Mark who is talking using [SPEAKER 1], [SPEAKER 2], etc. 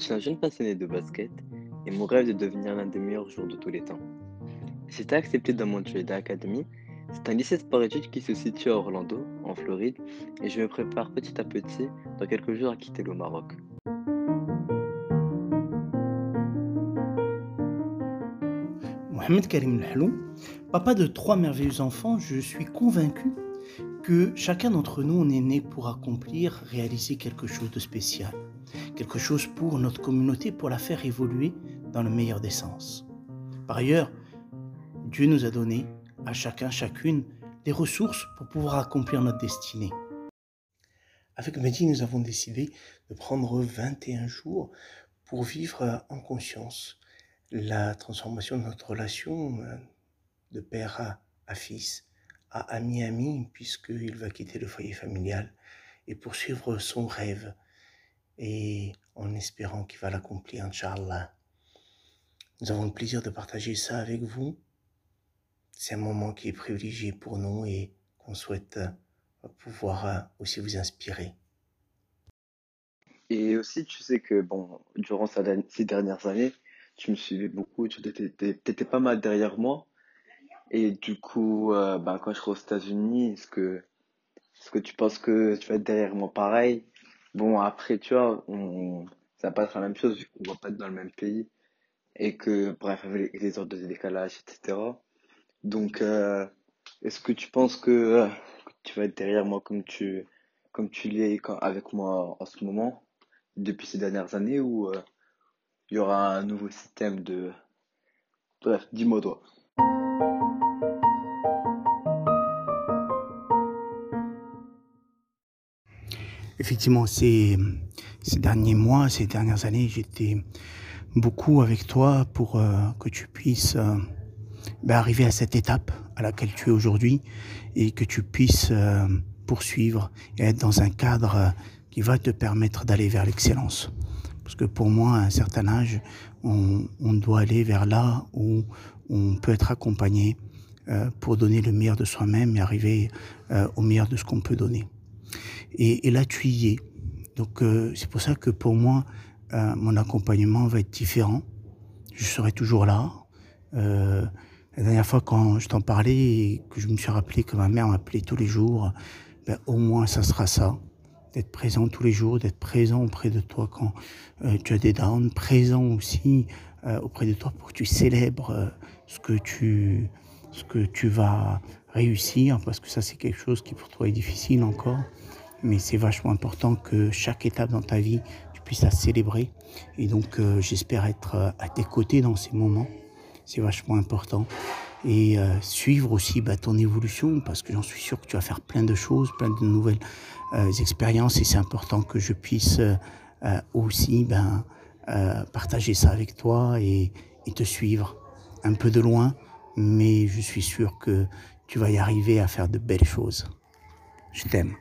[SPEAKER 1] suis un jeune passionné de basket et mon rêve est de devenir l'un des meilleurs joueurs de tous les temps. Été accepté dans Montreal Academy. C'est un lycée sport-études qui se situe à Orlando, en Floride, et je me prépare petit à petit dans quelques jours à quitter le Maroc.
[SPEAKER 2] Mohamed Karim Lhalou, papa de trois merveilleux enfants, je suis convaincu que chacun d'entre nous, on est né pour accomplir, réaliser quelque chose de spécial, quelque chose pour notre communauté, pour la faire évoluer dans le meilleur des sens. Par ailleurs, Dieu nous a donné à chacun, chacune, des ressources pour pouvoir accomplir notre destinée. Avec Mehdi, nous avons décidé de prendre 21 jours pour vivre en conscience la transformation de notre relation euh, de père à, fils, à ami ami, puisqu'il va quitter le foyer familial et poursuivre son rêve, et en espérant qu'il va l'accomplir, Inch'Allah. Nous avons le plaisir de partager ça avec vous. C'est un moment qui est privilégié pour nous et qu'on souhaite euh, pouvoir euh, aussi vous inspirer.
[SPEAKER 1] Et aussi, tu sais que, bon, durant ces dernières années, tu me suivais beaucoup, tu étais, pas mal derrière moi. Et du coup, euh, ben, quand je serai aux États-Unis, est-ce que, est-ce que tu penses que tu vas être derrière moi pareil? Bon, après, tu vois, on, ça va pas être la même chose vu qu'on va pas être dans le même pays. Et que, bref, avec les ordres de décalage, etc. Donc, euh, est-ce que tu penses que, euh, tu vas être derrière moi comme tu, comme tu l'es avec moi en ce moment, depuis ces dernières années, ou euh, il y aura un nouveau système de... Bref, dis-moi toi.
[SPEAKER 2] Effectivement, ces, derniers mois, ces dernières années, j'étais beaucoup avec toi pour euh, que tu puisses euh, ben, arriver à cette étape à laquelle tu es aujourd'hui et que tu puisses euh, poursuivre et être dans un cadre qui va te permettre d'aller vers l'excellence. Parce que pour moi, à un certain âge, on, doit aller vers là où on peut être accompagné pour donner le meilleur de soi-même et arriver au meilleur de ce qu'on peut donner. Et, et, là, tu y es. Donc, euh, c'est pour ça que pour moi, euh, mon accompagnement va être différent. Je serai toujours là. Euh, la dernière fois, quand je t'en parlais et que je me suis rappelé que ma mère m'appelait tous les jours, ben, au moins, ça sera ça d'être présent tous les jours, d'être présent auprès de toi quand tu as des downs, présent aussi auprès de toi pour que tu célèbres ce que tu ce que tu vas réussir parce que ça c'est quelque chose qui pour toi est difficile encore mais c'est vachement important que chaque étape dans ta vie tu puisses la célébrer. Et donc j'espère être à tes côtés dans ces moments. C'est vachement important. Et euh, suivre aussi bah, ton évolution parce que j'en suis sûr que tu vas faire plein de choses, plein de nouvelles euh, expériences. Et c'est important que je puisse euh, euh aussi ben, euh, partager ça avec toi et, et te suivre un peu de loin, mais je suis sûr que tu vas y arriver à faire de belles choses. Je t'aime.